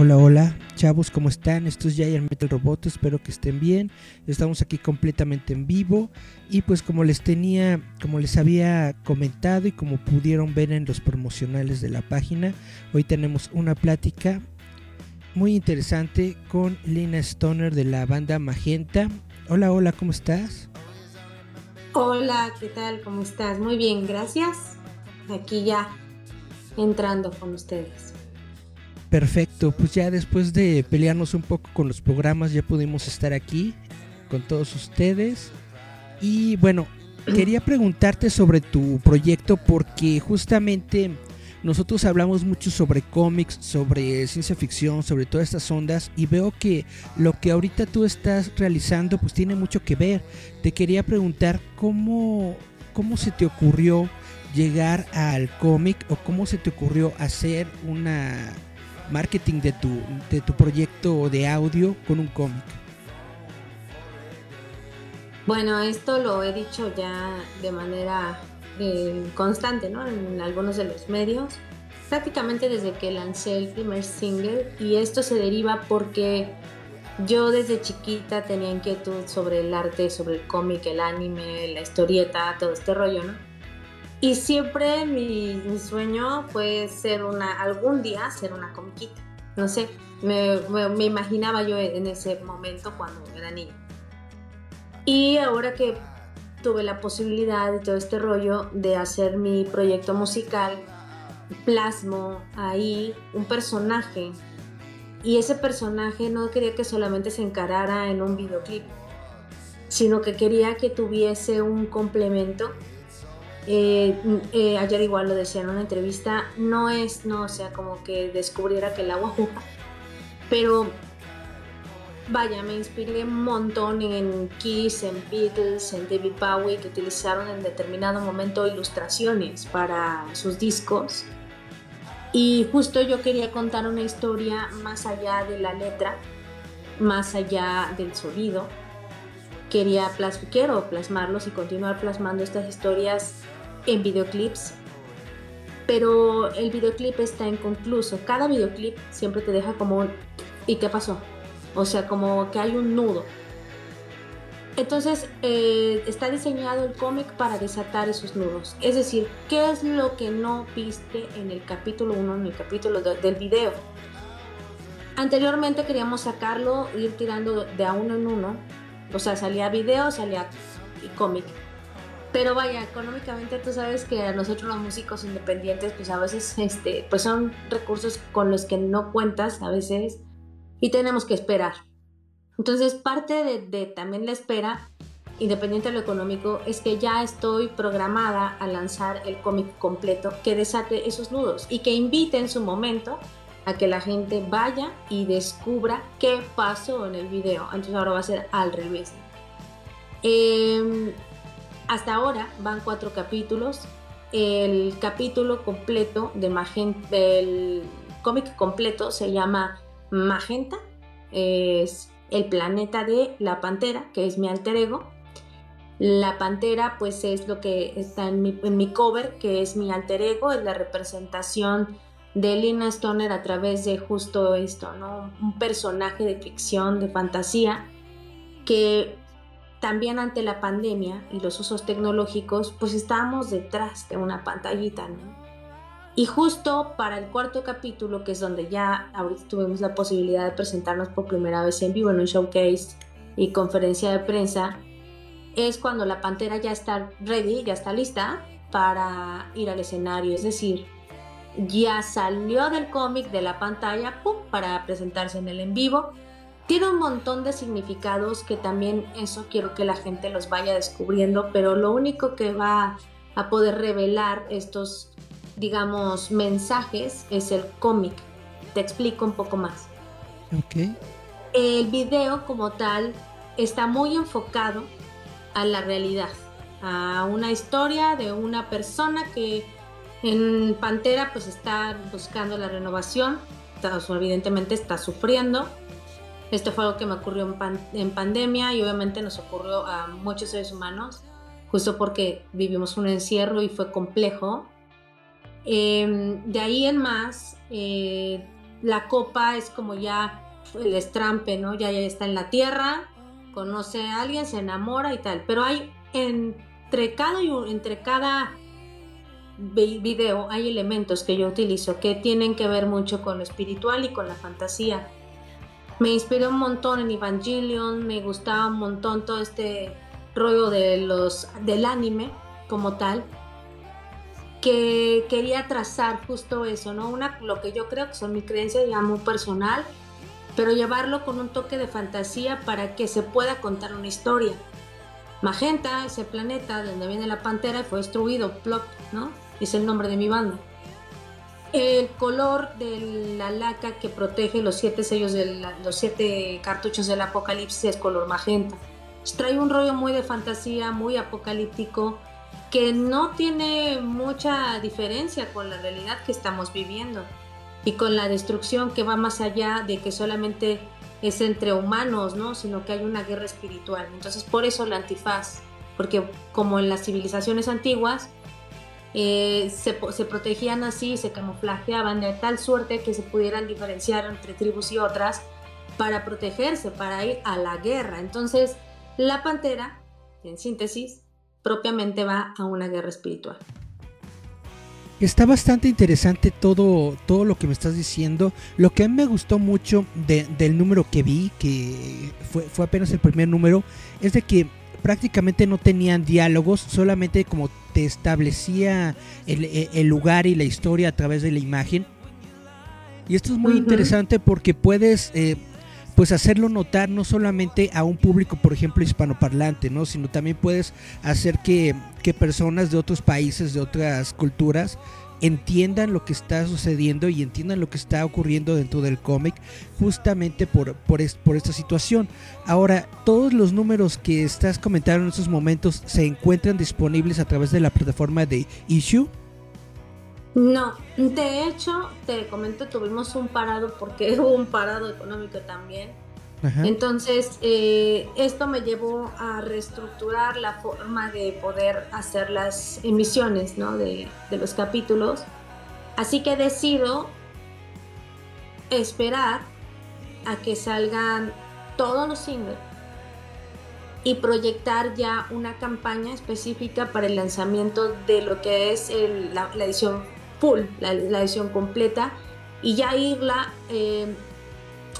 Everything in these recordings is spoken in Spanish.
Hola, hola, chavos, ¿cómo están? Esto es Giant Metal Robot, espero que estén bien. Estamos aquí completamente en vivo y pues como les tenía, como les había comentado y como pudieron ver en los promocionales de la página, hoy tenemos una plática muy interesante con Lina Stoner de la banda Magenta. Hola, hola, ¿cómo estás? Hola, ¿qué tal? ¿Cómo estás? Muy bien, gracias. Aquí ya entrando con ustedes. Perfecto, pues ya después de pelearnos un poco con los programas ya pudimos estar aquí con todos ustedes. Y bueno, quería preguntarte sobre tu proyecto porque justamente nosotros hablamos mucho sobre cómics, sobre ciencia ficción, sobre todas estas ondas y veo que lo que ahorita tú estás realizando pues tiene mucho que ver. Te quería preguntar cómo, cómo se te ocurrió llegar al cómic o cómo se te ocurrió hacer una marketing de tu, de tu proyecto de audio con un cómic? Bueno, esto lo he dicho ya de manera eh, constante, ¿no? En algunos de los medios, prácticamente desde que lancé el primer single y esto se deriva porque yo desde chiquita tenía inquietud sobre el arte, sobre el cómic, el anime, la historieta, todo este rollo, ¿no? Y siempre mi, sueño fue ser una, algún día ser una comiquita. No sé, me, me, imaginaba yo en ese momento cuando era niña. Y ahora que tuve la posibilidad de todo este rollo de hacer mi proyecto musical, plasmo ahí un personaje. Y ese personaje no quería que solamente se encarara en un videoclip, sino que quería que tuviese un complemento eh, eh, ayer igual lo decía en una entrevista, no es, no, o sea, como que descubriera que el agua juega, pero vaya, me inspiré un montón en Kiss, en Beatles, en David Bowie, que utilizaron en determinado momento ilustraciones para sus discos. Y justo yo quería contar una historia más allá de la letra, más allá del sonido. Quería plas quiero plasmarlos y continuar plasmando estas historias en videoclips, pero el videoclip está inconcluso. Cada videoclip siempre te deja como un ¿y qué pasó? O sea, como que hay un nudo. Entonces eh, está diseñado el cómic para desatar esos nudos. Es decir, ¿qué es lo que no viste en el capítulo 1, en el capítulo del video? Anteriormente queríamos sacarlo, ir tirando de a uno en uno. O sea, salía video, salía cómic. Pero vaya, económicamente tú sabes que a nosotros los músicos independientes, pues a veces este, pues son recursos con los que no cuentas a veces y tenemos que esperar. Entonces parte de, de también la espera, independiente de lo económico, es que ya estoy programada a lanzar el cómic completo que desate esos nudos y que invite en su momento a que la gente vaya y descubra qué pasó en el video. Entonces ahora va a ser al revés. Eh, hasta ahora van cuatro capítulos. El capítulo completo de Magenta, el cómic completo se llama Magenta. Es el planeta de la pantera, que es mi alter ego. La pantera, pues es lo que está en mi, cover, que es mi alter ego, es la representación de Lina Stoner a través de justo esto, ¿no? Un personaje de ficción, de fantasía, que también ante la pandemia y los usos tecnológicos, pues estábamos detrás de una pantallita, ¿no? Y justo para el cuarto capítulo, que es donde ya ahorita tuvimos la posibilidad de presentarnos por primera vez en vivo en un showcase y conferencia de prensa, es cuando la pantera ya está ready, ya está lista para ir al escenario, es decir, ya salió del cómic de la pantalla ¡pum! para presentarse en el en vivo tiene un montón de significados que también eso quiero que la gente los vaya descubriendo, pero lo único que va a poder revelar estos digamos, mensajes es el cómic. Te explico un poco más. Ok. El video como tal está muy enfocado a la realidad, a una historia de una persona que en Pantera pues está buscando la renovación, evidentemente está sufriendo. Esto fue algo que me ocurrió en, pandemia y obviamente nos ocurrió a muchos seres humanos, justo porque vivimos un encierro y fue complejo. Em, de ahí en más, eh, la copa es como ya el estrampe, ¿no? Ya, ya está en la tierra, conoce a alguien, se enamora y tal. Pero hay entre cada, entre cada video hay elementos que yo utilizo que tienen que ver mucho con lo espiritual y con la fantasía. Me inspiró un montón en Evangelion, me gustaba un montón todo este rollo de los, del anime como tal, que quería trazar justo eso, ¿no? Una, lo que yo creo que son mis creencias ya muy personal, pero llevarlo con un toque de fantasía para que se pueda contar una historia. Magenta, ese planeta donde viene la pantera, fue destruido, plop, ¿no? es el nombre de mi banda. El color de la laca que protege los siete sellos los siete cartuchos del apocalipsis es color magenta. Trae un rollo muy de fantasía, muy apocalíptico, que no tiene mucha diferencia con la realidad que estamos viviendo y con la destrucción que va más allá de que solamente es entre humanos, ¿no? Sino que hay una guerra espiritual. Entonces, por eso la antifaz, porque como en las civilizaciones antiguas, eh, se, protegían así, se camuflajeaban de tal suerte que se pudieran diferenciar entre tribus y otras para protegerse, para ir a la guerra. Entonces, la pantera, en síntesis, propiamente va a una guerra espiritual. Está bastante interesante todo, todo lo que me estás diciendo. Lo que a mí me gustó mucho del número que vi, que fue, fue apenas el primer número, es de que prácticamente no tenían diálogos, solamente como te establecía el, lugar y la historia a través de la imagen. Y esto es muy interesante porque puedes eh, pues hacerlo notar no solamente a un público, por ejemplo, hispanoparlante, ¿no? sino también puedes hacer que, que personas de otros países, de otras culturas, entiendan lo que está sucediendo y entiendan lo que está ocurriendo dentro del cómic justamente por, por, por, esta situación. Ahora, todos los números que estás comentando en estos momentos se encuentran disponibles a través de la plataforma de Issue. No, de hecho, te comento, tuvimos un parado porque hubo un parado económico también entonces, eh, esto me llevó a reestructurar la forma de poder hacer las emisiones de, los capítulos. Así que decido esperar a que salgan todos los singles y proyectar ya una campaña específica para el lanzamiento de lo que es la, edición full, la, edición completa, y ya irla eh,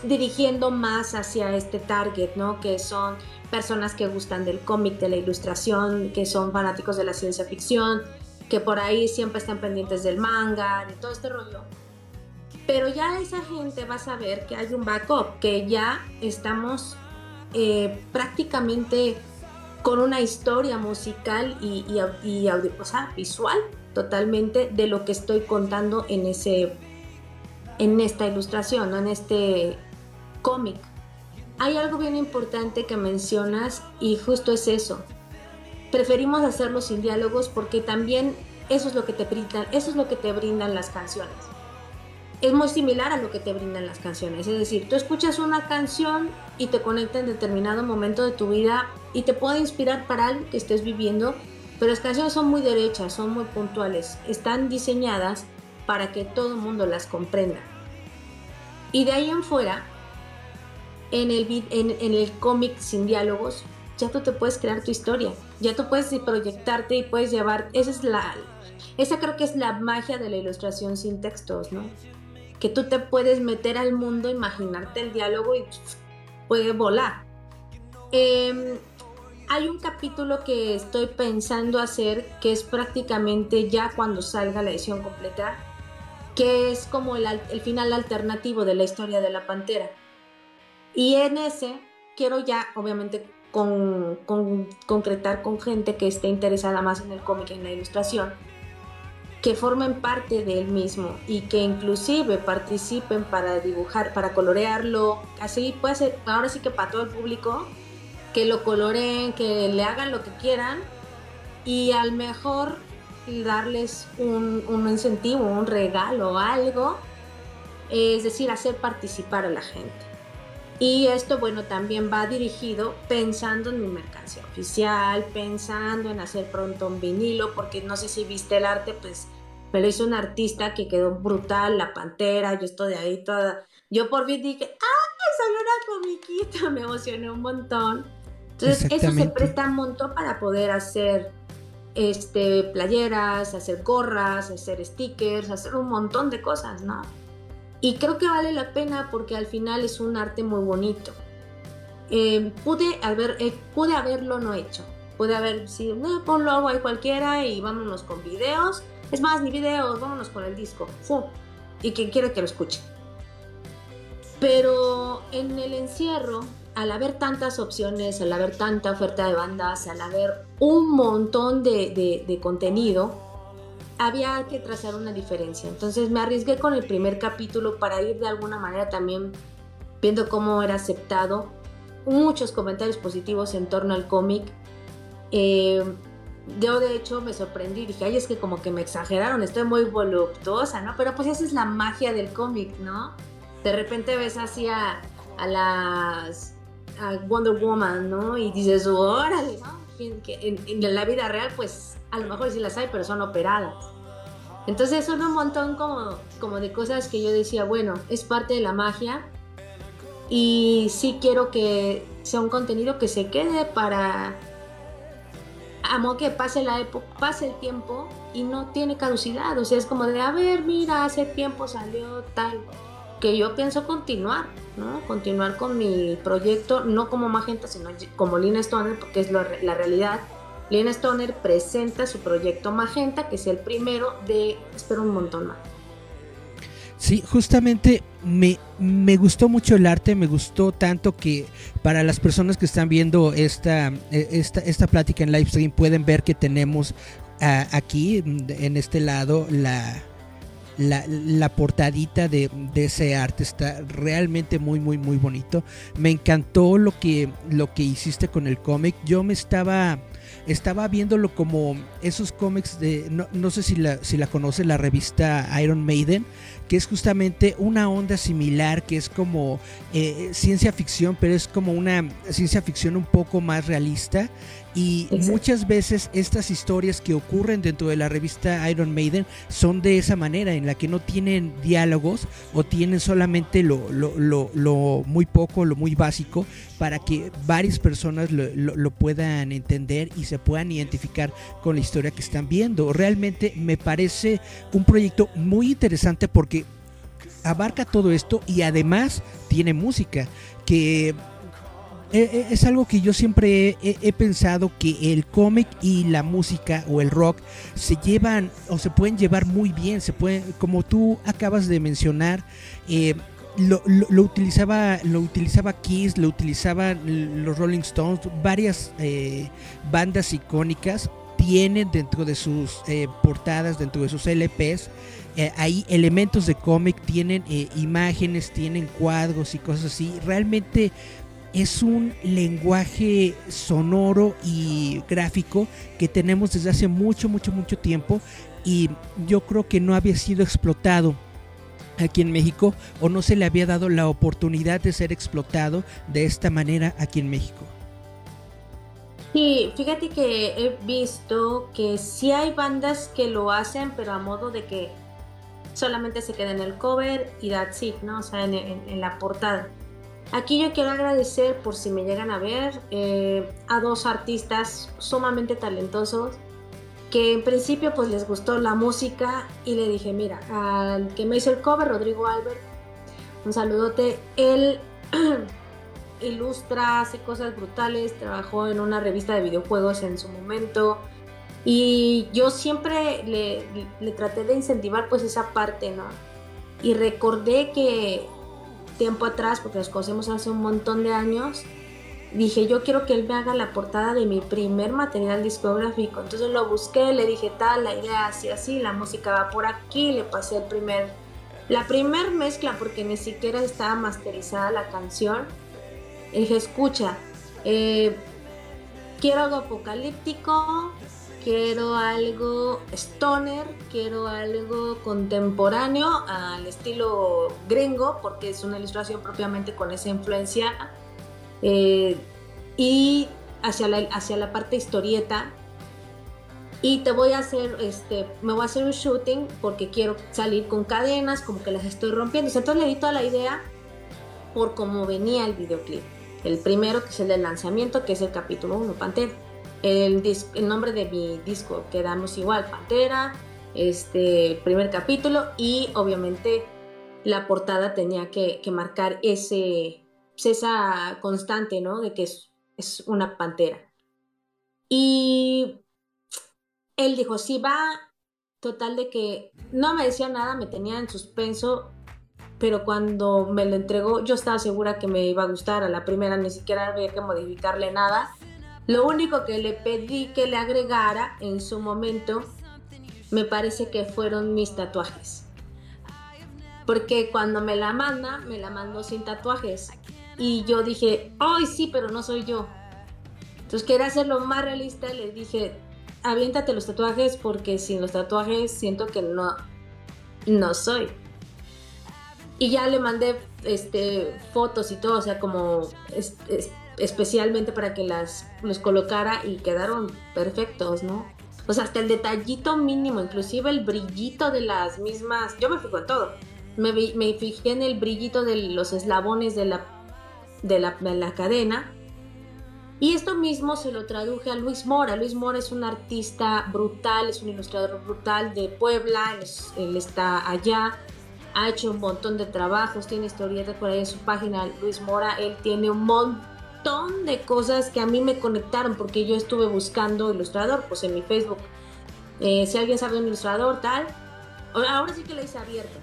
dirigiendo más hacia este target, ¿no? Que son personas que gustan del cómic, de la ilustración, que son fanáticos de la ciencia ficción, que por ahí siempre están pendientes del manga, de todo este rollo. Pero ya esa gente va a saber que hay un backup, que ya estamos eh, prácticamente con una historia musical y, y, visual totalmente de lo que estoy contando en ese en esta ilustración, en este cómic. Hay algo bien importante que mencionas y justo es eso. Preferimos hacerlo sin diálogos porque también eso es lo que te brindan, eso es lo que te brindan las canciones. Es muy similar a lo que te brindan las canciones, es decir, tú escuchas una canción y te conecta en determinado momento de tu vida y te puede inspirar para algo que estés viviendo, pero las canciones son muy derechas, son muy puntuales, están diseñadas para que todo el mundo las comprenda. Y de ahí en fuera, en el, en, el cómic sin diálogos, ya tú te puedes crear tu historia, ya tú puedes proyectarte y puedes llevar, esa es la, esa creo que es la magia de la ilustración sin textos, ¿no? Que tú te puedes meter al mundo, imaginarte el diálogo y puede volar. Em, hay un capítulo que estoy pensando hacer que es prácticamente ya cuando salga la edición completa, que es como el, el final alternativo de la historia de la pantera y en ese quiero ya, obviamente, con, concretar con gente que esté interesada más en el cómic en la ilustración, que formen parte de él mismo y que inclusive participen para dibujar, para colorearlo, así puede ser, ahora sí que para todo el público, que lo coloreen, que le hagan lo que quieran y al mejor darles un, un incentivo, un regalo, algo, es decir, hacer participar a la gente. Y esto, bueno, también va dirigido pensando en mi mercancía oficial, pensando en hacer pronto un vinilo, porque no sé si viste el arte, pues me lo hizo un artista que quedó brutal, la pantera, yo estoy ahí toda. Yo por fin dije, ¡ah! Salió una comiquita, me emocioné un montón. Entonces, eso se presta un montón para poder hacer este, playeras, hacer gorras, hacer stickers, hacer un montón de cosas, ¿no? Y creo que vale la pena porque al final es un arte muy bonito. Eh, pude, haber, eh, pude haberlo no hecho. Pude haber sido, no, ponlo algo ahí cualquiera y vámonos con videos. Es más, ni videos, vámonos con el disco. Y quien quiera que lo escuche. Pero en el encierro, al haber tantas opciones, al haber tanta oferta de bandas, al haber un montón de, de contenido, había que trazar una diferencia. Entonces me arriesgué con el primer capítulo para ir de alguna manera también viendo cómo era aceptado. Muchos comentarios positivos en torno al cómic. Eh, yo de hecho me sorprendí dije, ay, es que como que me exageraron, estoy muy voluptuosa, ¿no? Pero pues esa es la magia del cómic, ¿no? De repente ves así a, las a Wonder Woman, ¿no? Y dices, órale, ¿no? En, en la vida real pues a lo mejor sí las hay, pero son operadas. Entonces son un montón como, como de cosas que yo decía, bueno, es parte de la magia y sí quiero que sea un contenido que se quede para amo que pase la época, pase el tiempo y no tiene caducidad, o sea, es como de, a ver, mira, hace tiempo salió tal, que yo pienso continuar, ¿no? Continuar con mi proyecto, no como Magenta, sino como Lina Stoner, porque es la realidad Lena Stoner presenta su proyecto Magenta, que es el primero de, espero un montón más. Sí, justamente me, me, gustó mucho el arte, me gustó tanto que para las personas que están viendo esta, esta, esta plática en live stream pueden ver que tenemos aquí en este lado la, la, la portadita de, de, ese arte. Está realmente muy muy muy bonito. Me encantó lo que lo que hiciste con el cómic. Yo me estaba estaba viéndolo como esos cómics de, no, no sé si la, si la conoce, la revista Iron Maiden, que es justamente una onda similar, que es como eh, ciencia ficción, pero es como una ciencia ficción un poco más realista y muchas veces estas historias que ocurren dentro de la revista Iron Maiden son de esa manera, en la que no tienen diálogos o tienen solamente lo, lo, muy poco, lo muy básico, para que varias personas lo, puedan entender y se puedan identificar con la historia que están viendo. Realmente me parece un proyecto muy interesante porque abarca todo esto y además tiene música que es algo que yo siempre he, pensado que el cómic y la música o el rock se llevan o se pueden llevar muy bien, se pueden, como tú acabas de mencionar, eh, lo, utilizaba lo utilizaba Kiss, lo utilizaban los Rolling Stones, varias bandas icónicas tienen dentro de sus portadas, dentro de sus LPs, hay elementos de cómic, tienen imágenes, tienen cuadros y cosas así. Realmente es un lenguaje sonoro y gráfico que tenemos desde hace mucho, mucho, mucho tiempo y yo creo que no había sido explotado aquí en México o no se le había dado la oportunidad de ser explotado de esta manera aquí en México. Sí, fíjate que he visto que sí hay bandas que lo hacen, pero a modo de que solamente se queda en el cover y that's it, ¿no? O sea, en la portada. Aquí yo quiero agradecer, por si me llegan a ver, eh, a dos artistas sumamente talentosos que en principio pues les gustó la música y le dije, mira, al que me hizo el cover, Rodrigo Albert, un saludote, él ilustra, hace cosas brutales, trabajó en una revista de videojuegos en su momento y yo siempre le, le traté de incentivar pues esa parte, ¿no? Y recordé que tiempo atrás, porque nos conocemos hace un montón de años, dije, yo quiero que él me haga la portada de mi primer material discográfico. Entonces lo busqué, le dije tal, la idea así, así, la música va por aquí, le pasé el primer, la primer mezcla porque ni siquiera estaba masterizada la canción. dije, escucha, eh, quiero algo apocalíptico, quiero algo stoner, quiero algo contemporáneo al estilo gringo, porque es una ilustración propiamente con esa influencia eh, y hacia la, hacia la parte historieta. Y te voy a hacer, este, me voy a hacer un shooting porque quiero salir con cadenas, como que las estoy rompiendo. Entonces le di toda la idea por cómo venía el videoclip. El primero, que es el del lanzamiento, que es el capítulo 1, Pantera. El, nombre de mi disco quedamos igual, Pantera, este primer capítulo y obviamente la portada tenía que, que marcar ese, esa constante, ¿no? De que es, es una pantera. Y él dijo, sí, va, total de que no me decía nada, me tenía en suspenso, pero cuando me lo entregó yo estaba segura que me iba a gustar. A la primera ni siquiera había que modificarle nada. Lo único que le pedí que le agregara en su momento, me parece que fueron mis tatuajes. Porque cuando me la manda, me la mandó sin tatuajes. Y yo dije, ay, sí, pero no soy yo. Entonces quería hacerlo más realista y le dije, aviéntate los tatuajes porque sin los tatuajes siento que no, no soy. Y ya le mandé este, fotos y todo, o sea, como especialmente para que las los colocara y quedaron perfectos, ¿no? O sea, hasta el detallito mínimo, inclusive el brillito de las mismas, yo me fijo en todo. Me, me fijé en el brillito de los eslabones de la de la, cadena. Y esto mismo se lo traduje a Luis Mora. Luis Mora es un artista brutal, es un ilustrador brutal de Puebla, él, está allá, ha hecho un montón de trabajos, tiene historietas por ahí en su página, Luis Mora, él tiene un montón de cosas que a mí me conectaron porque yo estuve buscando ilustrador, pues en mi Facebook. Eh, si alguien sabe un ilustrador, tal, ahora sí que le hice abierto.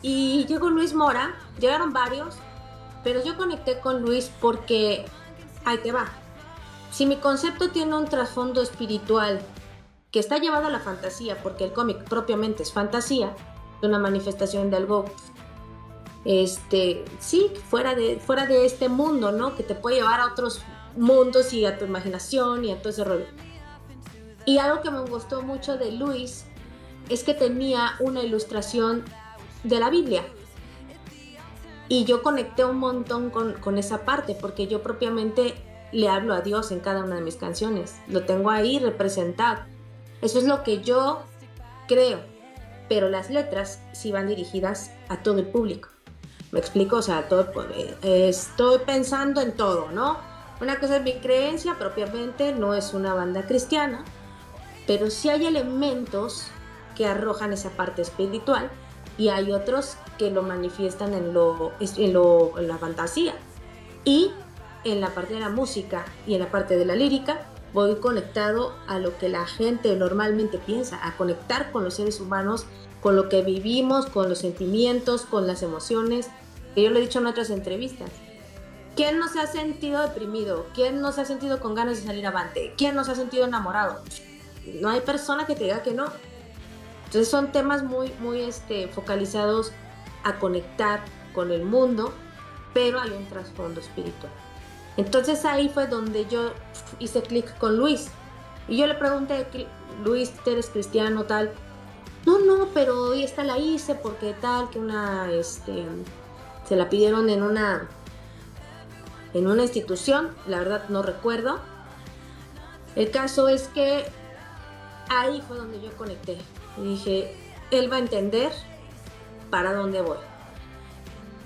Y llegó Luis Mora, llegaron varios, pero yo conecté con Luis porque, ahí te va, si mi concepto tiene un trasfondo espiritual que está llevado a la fantasía, porque el cómic propiamente es fantasía, una manifestación de algo, este, sí, fuera de, fuera de este mundo, ¿no? Que te puede llevar a otros mundos y a tu imaginación y a todo ese rollo. Y algo que me gustó mucho de Luis es que tenía una ilustración de la Biblia. Y yo conecté un montón con, esa parte, porque yo propiamente le hablo a Dios en cada una de mis canciones. Lo tengo ahí representado. Eso es lo que yo creo. Pero las letras sí van dirigidas a todo el público. ¿Me explico? O sea, todo, eh, estoy pensando en todo, ¿no? Una cosa es mi creencia propiamente, no es una banda cristiana, pero sí hay elementos que arrojan esa parte espiritual y hay otros que lo manifiestan en, lo, en, lo, en la fantasía. Y en la parte de la música y en la parte de la lírica voy conectado a lo que la gente normalmente piensa, a conectar con los seres humanos, con lo que vivimos, con los sentimientos, con las emociones, que yo lo he dicho en otras entrevistas. ¿Quién no se ha sentido deprimido? ¿Quién no se ha sentido con ganas de salir avante? ¿Quién no se ha sentido enamorado? No hay persona que te diga que no. Entonces son temas muy, muy este, focalizados a conectar con el mundo, pero hay un trasfondo espiritual. Entonces ahí fue donde yo hice clic con Luis. Y yo le pregunté, Luis, ¿eres cristiano tal? No, no, pero esta la hice porque tal, que una, este, se la pidieron en una, en una institución, la verdad no recuerdo. El caso es que ahí fue donde yo conecté. Y dije, él va a entender para dónde voy.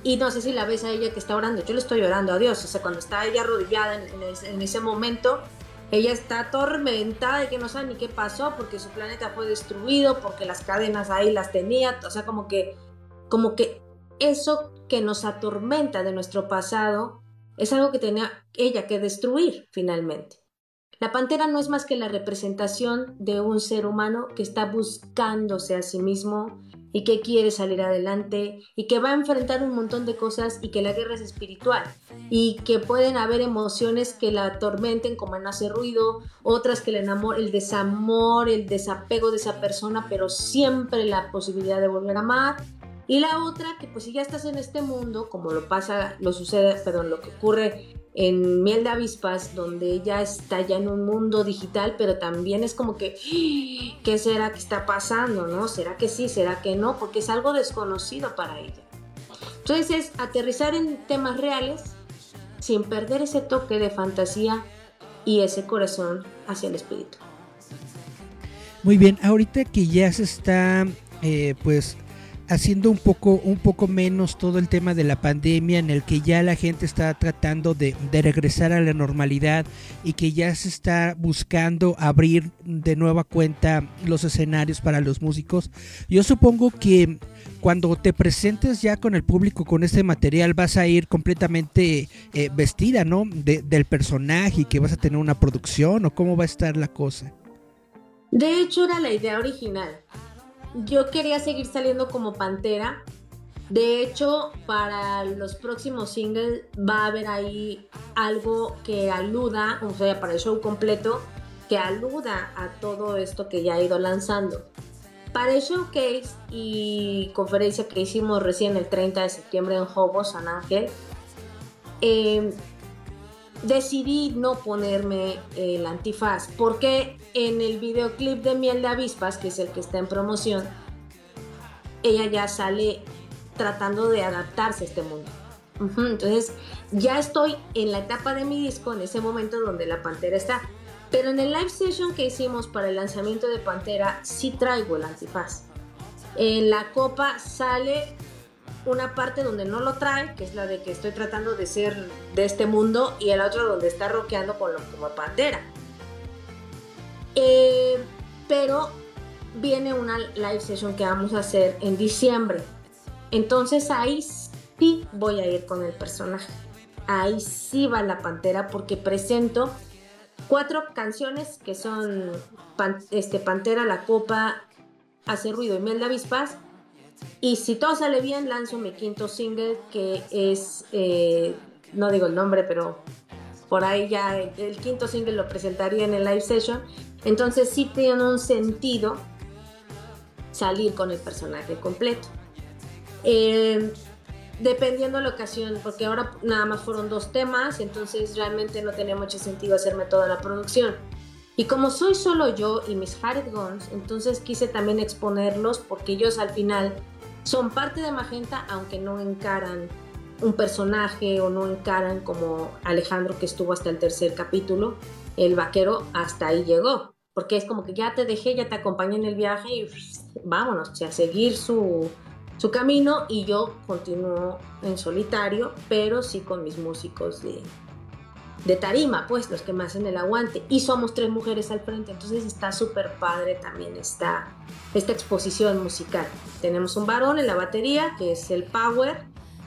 Y no sé si la ves a ella que está orando, yo le estoy orando a Dios, o sea, cuando está ella arrodillada en, ese, momento, ella está atormentada de que no sabe ni qué pasó, porque su planeta fue destruido, porque las cadenas ahí las tenía, o sea, como que, como que eso que nos atormenta de nuestro pasado es algo que tenía ella que destruir finalmente. La pantera no es más que la representación de un ser humano que está buscándose a sí mismo, y que quiere salir adelante y que va a enfrentar un montón de cosas y que la guerra es espiritual y que pueden haber emociones que la atormenten como en hace ruido, otras que le enamor, el desamor, el desapego de esa persona, pero siempre la posibilidad de volver a amar. Y la otra que pues si ya estás en este mundo, como lo pasa, lo sucede, perdón, lo que ocurre en Miel de Avispas, donde ella está ya en un mundo digital, pero también es como que, ¡Ah! ¿qué será que está pasando? ¿No? ¿Será que sí? ¿Será que no? Porque es algo desconocido para ella. Entonces es aterrizar en temas reales sin perder ese toque de fantasía y ese corazón hacia el espíritu. Muy bien, ahorita que ya se está eh, pues haciendo un poco, un poco menos todo el tema de la pandemia en el que ya la gente está tratando de, regresar a la normalidad y que ya se está buscando abrir de nueva cuenta los escenarios para los músicos. Yo supongo que cuando te presentes ya con el público con este material vas a ir completamente eh, vestida, ¿no? del personaje y que vas a tener una producción o cómo va a estar la cosa. De hecho era la idea original yo quería seguir saliendo como Pantera. De hecho, para los próximos singles va a haber ahí algo que aluda, o sea, para el show completo, que aluda a todo esto que ya he ido lanzando. Para el showcase y conferencia que hicimos recién el 30 de septiembre en Hobo, San Ángel, eh, decidí no ponerme el antifaz porque en el videoclip de Miel de Avispas, que es el que está en promoción, ella ya sale tratando de adaptarse a este mundo. Entonces ya estoy en la etapa de mi disco, en ese momento donde la Pantera está. Pero en el live session que hicimos para el lanzamiento de Pantera, sí traigo el antifaz. En la copa sale una parte donde no lo trae, que es la de que estoy tratando de ser de este mundo, y el otro donde está rockeando con lo, como pantera. Eh, pero viene una live session que vamos a hacer en diciembre. Entonces ahí sí voy a ir con el personaje. Ahí sí va la pantera porque presento cuatro canciones que son este, Pantera, La Copa, Hace Ruido y Miel de Avispas y si todo sale bien, lanzo mi quinto single que es, eh, no digo el nombre, pero por ahí ya el, quinto single lo presentaría en el live session. Entonces sí tiene un sentido salir con el personaje completo. Eh, dependiendo la ocasión, porque ahora nada más fueron dos temas, entonces realmente no tenía mucho sentido hacerme toda la producción. Y como soy solo yo y mis Jared Guns, entonces quise también exponerlos porque ellos al final son parte de Magenta, aunque no encaran un personaje o no encaran como Alejandro que estuvo hasta el tercer capítulo, el vaquero hasta ahí llegó, porque es como que ya te dejé, ya te acompañé en el viaje y vámonos, a seguir su, su camino. Y yo continúo en solitario, pero sí con mis músicos de, de tarima, pues los que me hacen el aguante. Y somos tres mujeres al frente, entonces está súper padre también esta, esta exposición musical. Tenemos un varón en la batería, que es el Power,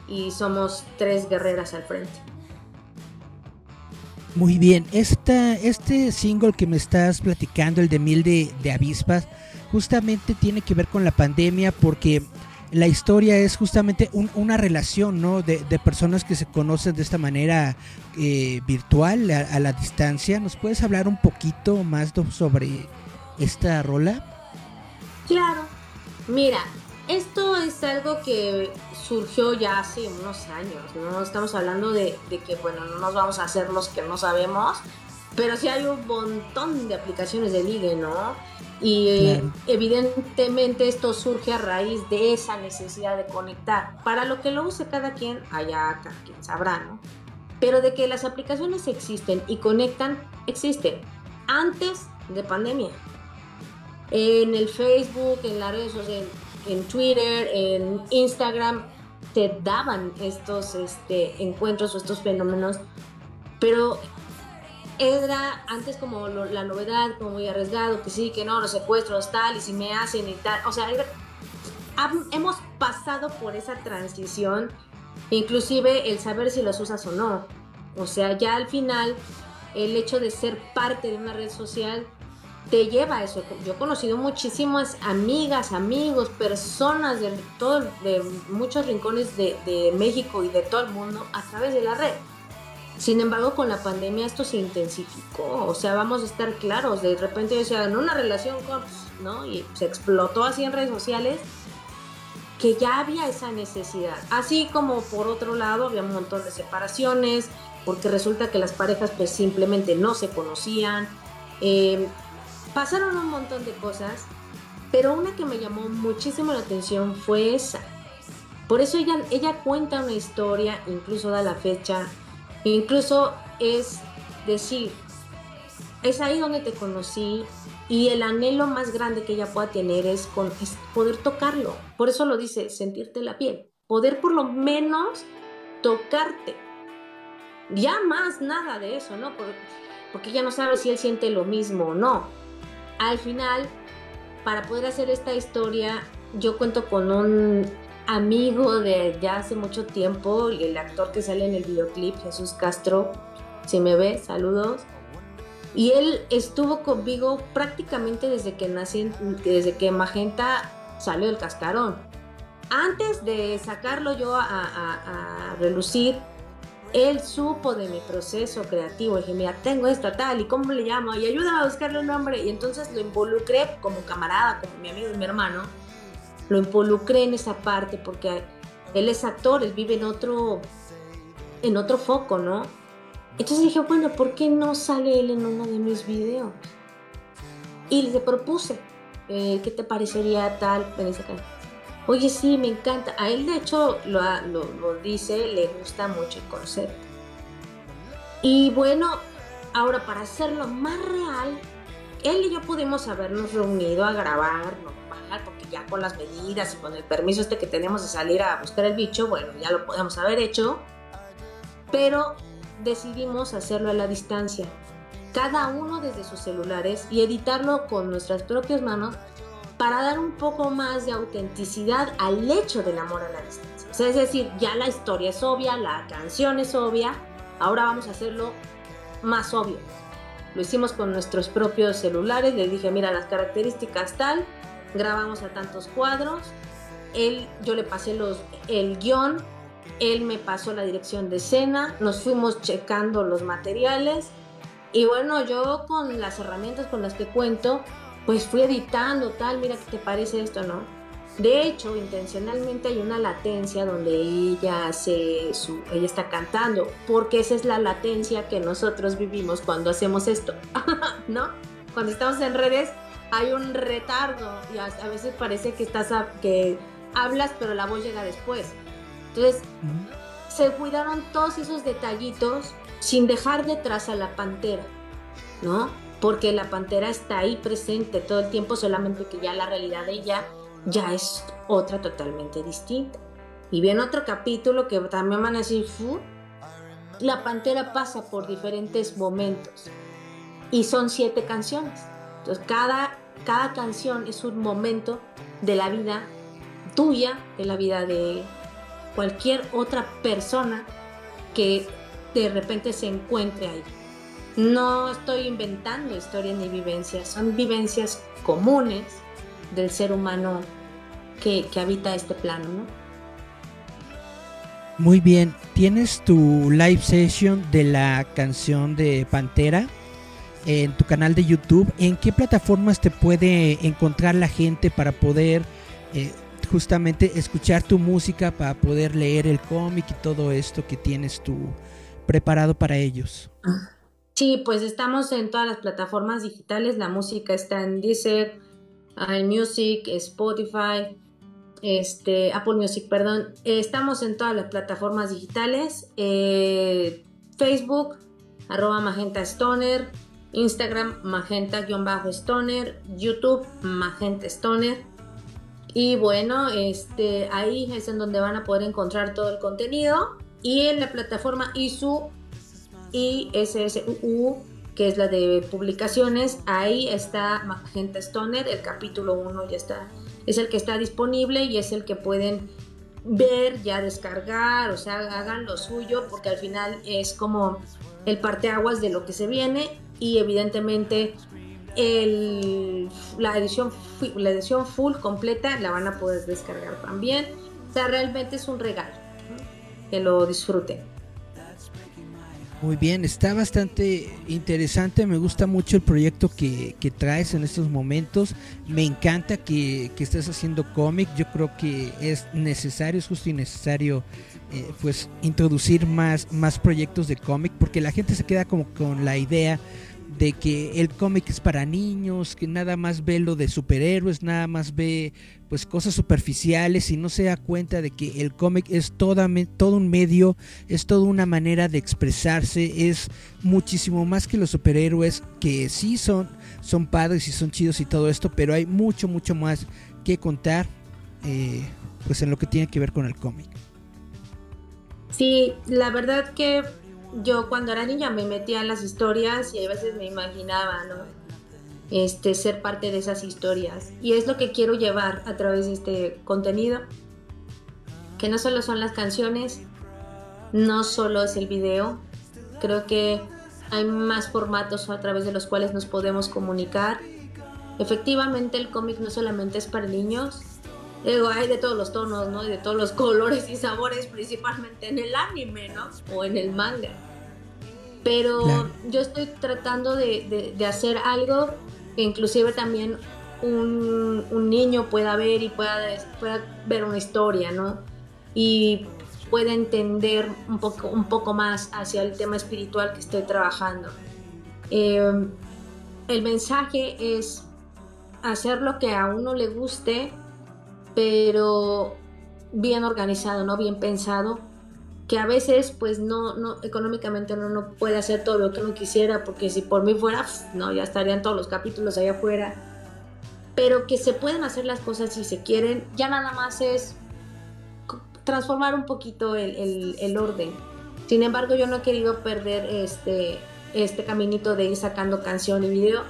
y somos tres guerreras al frente. Muy bien, Esta, este single que me estás platicando, el de Mil de, de Avispas, justamente tiene que ver con la pandemia porque la historia es justamente una relación, ¿no? De, personas que se conocen de esta manera eh, virtual, a, la distancia. ¿Nos puedes hablar un poquito más sobre esta rola? Claro. Mira, esto es algo que surgió ya hace unos años, ¿no? Estamos hablando de, de que, bueno, no nos vamos a hacer los que no sabemos, pero sí hay un montón de aplicaciones de ligue, ¿no? Y evidentemente esto surge a raíz de esa necesidad de conectar. Para lo que lo use cada quien, allá cada quien sabrá, ¿no? Pero de que las aplicaciones existen y conectan, existen. Antes de pandemia. En el Facebook, en las redes sociales, en Twitter, en Instagram, te daban estos este, encuentros o estos fenómenos. Pero era antes como la novedad, como muy arriesgado, que sí, que no, los secuestros, tal, y si me hacen y tal. O sea, hemos pasado por esa transición, inclusive el saber si los usas o no. O sea, ya al final, el hecho de ser parte de una red social te lleva a eso. Yo he conocido muchísimas amigas, amigos, personas de, todo, de muchos rincones de, de México y de todo el mundo a través de la red. Sin embargo, con la pandemia esto se intensificó, o sea, vamos a estar claros, de repente, o sea, en una relación ¿no? Y se explotó así en redes sociales, que ya había esa necesidad. Así como por otro lado había un montón de separaciones, porque resulta que las parejas pues simplemente no se conocían. Eh, pasaron un montón de cosas, pero una que me llamó muchísimo la atención fue esa. Por eso ella, ella cuenta una historia, incluso da la fecha, incluso es decir, es ahí donde te conocí, y el anhelo más grande que ella pueda tener es, con, poder tocarlo. Por eso lo dice, sentirte la piel. Poder por lo menos tocarte. Ya más nada de eso, ¿no? Porque, porque ella no sabe si él siente lo mismo o no. Al final, para poder hacer esta historia, yo cuento con un amigo de ya hace mucho tiempo, el actor que sale en el videoclip, Jesús Castro. Si me ve, saludos. Y él estuvo conmigo prácticamente desde que nací, desde que Magenta salió del cascarón. Antes de sacarlo yo a, relucir, él supo de mi proceso creativo. Dije, mira, tengo esto, tal, ¿y cómo le llamo? Y ayúdame a buscarle un nombre. Y entonces lo involucré como camarada, como mi amigo y mi hermano. Lo involucré en esa parte porque él es actor, él vive en otro, en otro foco, ¿no? Entonces dije, bueno, ¿por qué no sale él en uno de mis videos? Y le propuse, eh, ¿qué te parecería tal ese canal? Oye, sí, me encanta. A él, de hecho, lo, lo, dice, le gusta mucho el concepto. Y bueno, ahora para hacerlo más real, él y yo pudimos habernos reunido a grabar porque ya con las medidas y con el permiso este que tenemos de salir a buscar el bicho, bueno, ya lo podemos haber hecho. Pero decidimos hacerlo a la distancia, cada uno desde sus celulares y editarlo con nuestras propias manos para dar un poco más de autenticidad al hecho del amor a la distancia. O sea, es decir, ya la historia es obvia, la canción es obvia, ahora vamos a hacerlo más obvio. Lo hicimos con nuestros propios celulares, le dije, mira, las características tal, grabamos a tantos cuadros, él, yo le pasé los, el guion, él me pasó la dirección de escena, nos fuimos checando los materiales y bueno, yo con las herramientas con las que cuento, pues fui editando tal, mira qué te parece esto, ¿no? De hecho, intencionalmente hay una latencia donde ella hace su, ella está cantando, porque esa es la latencia que nosotros vivimos cuando hacemos esto, ¿no? Cuando estamos en redes hay un retardo y a, veces parece que estás que hablas pero la voz llega después. Entonces, se cuidaron todos esos detallitos sin dejar detrás a la pantera, ¿no? Porque la pantera está ahí presente todo el tiempo, solamente que ya la realidad de ella ya es otra totalmente distinta. Y viene otro capítulo que también van a decir, la pantera pasa por diferentes momentos y son siete canciones. Entonces cada, cada canción es un momento de la vida tuya, de la vida de cualquier otra persona que de repente se encuentre ahí. No estoy inventando historias ni vivencias, son vivencias comunes del ser humano que, habita este plano, ¿no? Muy bien, tienes tu live session de la canción de Pantera en tu canal de YouTube. ¿En qué plataformas te puede encontrar la gente para poder eh, justamente escuchar tu música para poder leer el cómic y todo esto que tienes tú preparado para ellos. Sí, pues estamos en todas las plataformas digitales, la música está en Deezer, en Music, Spotify, este, Apple Music, perdón. Estamos en todas las plataformas digitales, eh, Facebook, arroba Magenta Stoner, Instagram, Magenta-Stoner, YouTube, Magenta Stoner. Y bueno, este, ahí es en donde van a poder encontrar todo el contenido. Y en la plataforma ISU, ISSU, que es la de publicaciones, ahí está Magenta Stoner, el capítulo 1 ya está, es el que está disponible y es el que pueden ver, ya descargar, o sea, hagan lo suyo, porque al final es como el parteaguas de lo que se viene y evidentemente la, edición, la edición full completa la van a poder descargar también. O sea, realmente es un regalo. Que lo disfruten. Muy bien, está bastante interesante, me gusta mucho el proyecto que, traes en estos momentos, me encanta que, estés haciendo cómic, yo creo que es necesario, es justo y necesario eh, pues introducir más, más proyectos de cómic porque la gente se queda como con la idea de que el cómic es para niños, que nada más ve lo de superhéroes, nada más ve pues cosas superficiales y no se da cuenta de que el cómic es toda, todo un medio, es toda una manera de expresarse, es muchísimo más que los superhéroes que sí son, son padres y son chidos y todo esto, pero hay mucho, mucho más que contar eh, pues en lo que tiene que ver con el cómic. Sí, la verdad que yo cuando era niña me metía en las historias y a veces me imaginaba, ¿no? Este, ser parte de esas historias. Y es lo que quiero llevar a través de este contenido, que no solo son las canciones, no solo es el video, creo que hay más formatos a través de los cuales nos podemos comunicar. Efectivamente el cómic no solamente es para niños, Digo, hay de todos los tonos, ¿no? Y de todos los colores y sabores, principalmente en el anime, ¿no? O en el manga. Pero yo estoy tratando de, hacer algo que inclusive también un, niño pueda ver y pueda, pueda, ver una historia, ¿no? Y pueda entender un poco, un poco más hacia el tema espiritual que estoy trabajando. Eh, el mensaje es hacer lo que a uno le guste pero bien organizado, ¿no? Bien pensado, que a veces pues no, no económicamente uno no puede hacer todo lo que uno quisiera, porque si por mí fuera, no, ya estarían todos los capítulos allá afuera, pero que se pueden hacer las cosas si se quieren, ya nada más es transformar un poquito el, el, orden. Sin embargo, yo no he querido perder este, este caminito de ir sacando canción y video,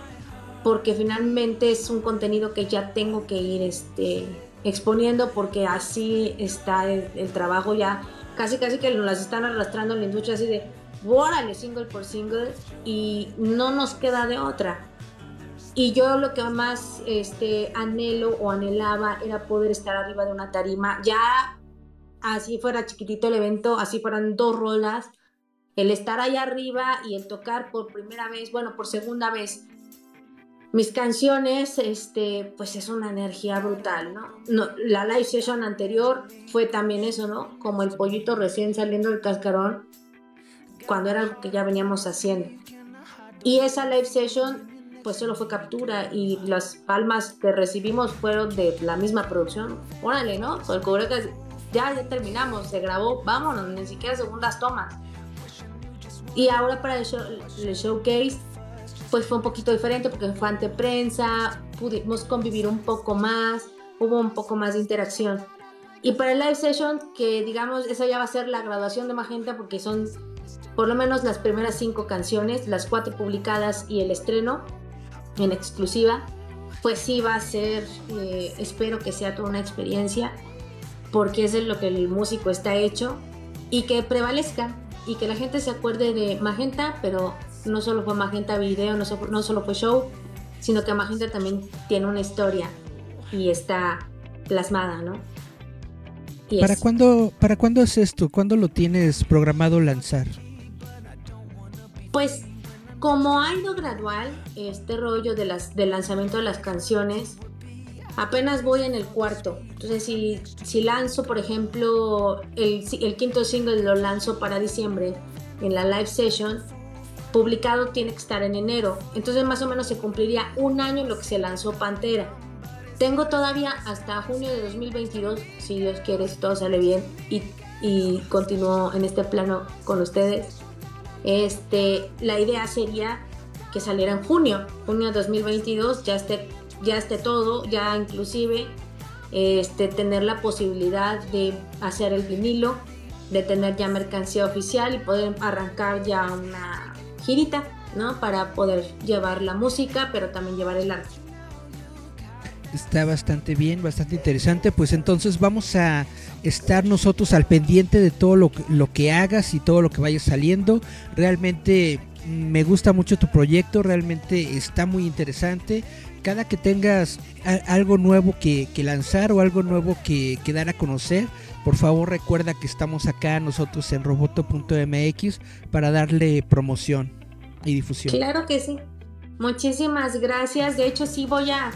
porque finalmente es un contenido que ya tengo que ir este, exponiendo porque así está el, trabajo ya, casi casi que nos las están arrastrando en la industria así de, órale, single por single y no nos queda de otra. Y yo lo que más este, anhelo o anhelaba era poder estar arriba de una tarima, ya así fuera chiquitito el evento, así fueran dos rolas, el estar ahí arriba y el tocar por primera vez, bueno, por segunda vez, mis canciones, este, pues es una energía brutal, ¿no? ¿no? La live session anterior fue también eso, ¿no? Como el pollito recién saliendo del cascarón, cuando era algo que ya veníamos haciendo. Y esa live session, pues solo fue captura y las palmas que recibimos fueron de la misma producción. Órale, ¿no? cubrebocas, ya, ya terminamos, se grabó, vámonos, ni siquiera segundas tomas. Y ahora para el, show, el showcase pues fue un poquito diferente porque fue ante prensa, pudimos convivir un poco más, hubo un poco más de interacción. Y para el live session, que digamos, esa ya va a ser la graduación de Magenta porque son por lo menos las primeras cinco canciones, las cuatro publicadas y el estreno en exclusiva, pues sí va a ser, eh, espero que sea toda una experiencia, porque es lo que el músico está hecho y que prevalezca y que la gente se acuerde de Magenta, pero no solo fue Magenta Video, no, no solo fue show, sino que Magenta también tiene una historia y está plasmada, ¿no? ¿Para cuándo, ¿Para cuándo es esto? ¿Cuándo lo tienes programado lanzar? Pues como ha ido gradual este rollo de las, del lanzamiento de las canciones, apenas voy en el cuarto. Entonces, si, si lanzo, por ejemplo, el, el, quinto single lo lanzo para diciembre en la live session, publicado tiene que estar en enero. Entonces más o menos se cumpliría un año lo que se lanzó Pantera. Tengo todavía hasta junio de 2022, si Dios quiere, si todo sale bien y, y continúo en este plano con ustedes. Este, la idea sería que saliera en junio, junio de 2022, ya esté, ya esté todo, ya inclusive este, tener la posibilidad de hacer el vinilo, de tener ya mercancía oficial y poder arrancar ya una girita, ¿no? Para poder llevar la música, pero también llevar el arte. Está bastante bien, bastante interesante. Pues entonces vamos a estar nosotros al pendiente de todo lo que, lo que hagas y todo lo que vaya saliendo. Realmente me gusta mucho tu proyecto, realmente está muy interesante. Cada que tengas algo nuevo que, lanzar o algo nuevo que, que, dar a conocer, por favor recuerda que estamos acá nosotros en roboto.mx para darle promoción y difusión. Claro que sí. Muchísimas gracias. De hecho, sí voy a...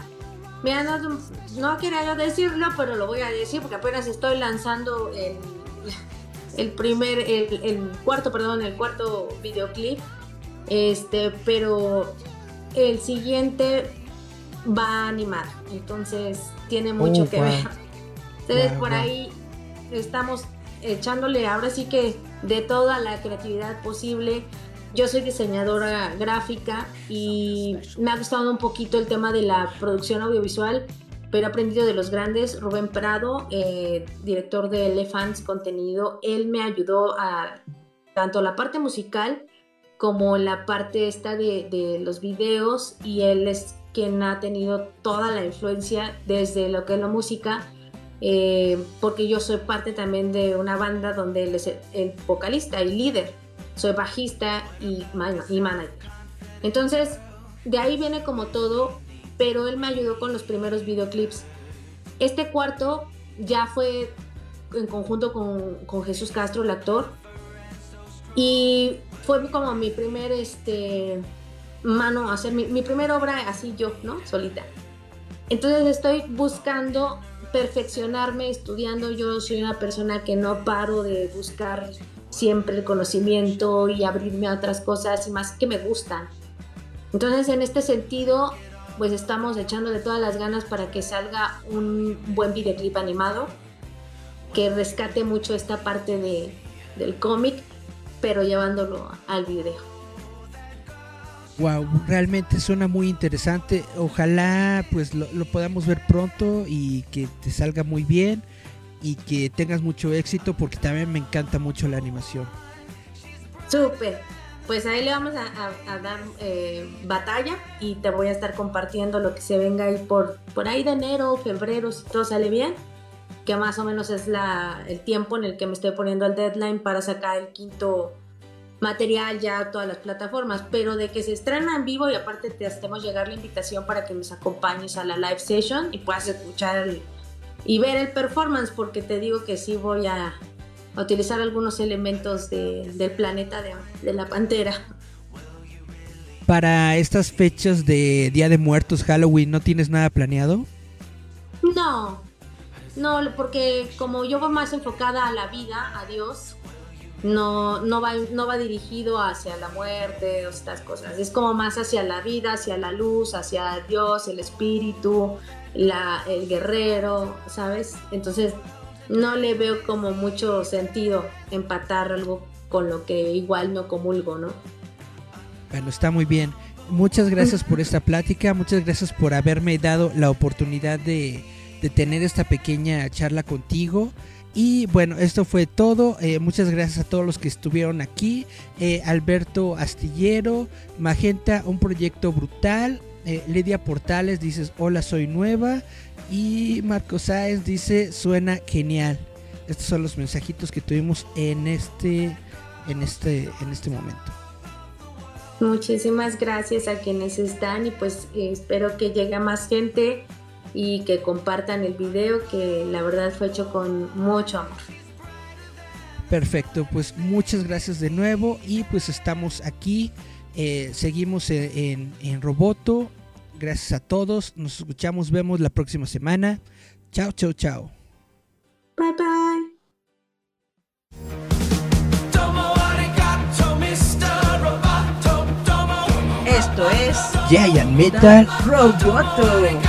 Mira, no, no quería decirlo, pero lo voy a decir porque apenas estoy lanzando el, el primer, el, el cuarto, perdón, el cuarto videoclip este, pero el siguiente va a animar, entonces tiene mucho oh, que ver. Entonces por ahí estamos echándole ahora sí que de toda la creatividad posible. Yo soy diseñadora gráfica y me ha gustado un poquito el tema de la producción audiovisual, pero he aprendido de los grandes. Rubén Prado, eh, director de Elephants Contenido, él me ayudó a tanto la parte musical como la parte esta de, los videos y él es quien ha tenido toda la influencia desde lo que es la música, eh, porque yo soy parte también de una banda donde él es el, vocalista y líder, soy bajista y, y manager. Entonces, de ahí viene como todo, pero él me ayudó con los primeros videoclips. Este cuarto ya fue en conjunto con, con Jesús Castro, el actor, y fue como mi primer este, mano, hacer mi, mi primera obra así yo, ¿no? Solita. Entonces estoy buscando perfeccionarme, estudiando. Yo soy una persona que no paro de buscar siempre el conocimiento y abrirme a otras cosas y más que me gustan. Entonces en este sentido, pues estamos echando de todas las ganas para que salga un buen videoclip animado que rescate mucho esta parte de, del cómic pero llevándolo al video. Wow, realmente suena muy interesante. Ojalá pues lo, podamos ver pronto y que te salga muy bien y que tengas mucho éxito porque también me encanta mucho la animación. Súper, pues ahí le vamos a, dar eh, batalla y te voy a estar compartiendo lo que se venga ahí por, por ahí de enero, febrero, si todo sale bien, que más o menos es la, el tiempo en el que me estoy poniendo el deadline para sacar el quinto material ya a todas las plataformas, pero de que se estrena en vivo y aparte te hacemos llegar la invitación para que nos acompañes a la live session y puedas escuchar y ver el performance, porque te digo que sí voy a, utilizar algunos elementos del planeta de, de la pantera. Para estas fechas de Día de Muertos, Halloween, ¿no tienes nada planeado? No, no, porque como yo voy más enfocada a la vida, a Dios, no, no, va, no va dirigido hacia la muerte o estas cosas. Es como más hacia la vida, hacia la luz, hacia Dios, el espíritu, la, el guerrero, ¿sabes? Entonces no le veo como mucho sentido empatar algo con lo que igual no comulgo, ¿no? Bueno, está muy bien. Muchas gracias por esta plática, muchas gracias por haberme dado la oportunidad de, de tener esta pequeña charla contigo. Y bueno, esto fue todo. Eh, muchas gracias a todos los que estuvieron aquí. Eh, Alberto Astillero, Magenta, un proyecto brutal. Eh, Lidia Portales dice, hola, soy nueva. Y Marco Sáez dice, suena genial. Estos son los mensajitos que tuvimos en este, en este, en este momento. Muchísimas gracias a quienes están y pues espero que llegue más gente y que compartan el video que la verdad fue hecho con mucho amor. Perfecto, pues muchas gracias de nuevo y pues estamos aquí, eh, seguimos en, en Roboto, gracias a todos, nos escuchamos, vemos la próxima semana, chao, chao, chao. Bye bye. Esto es Giant Metal Roboto.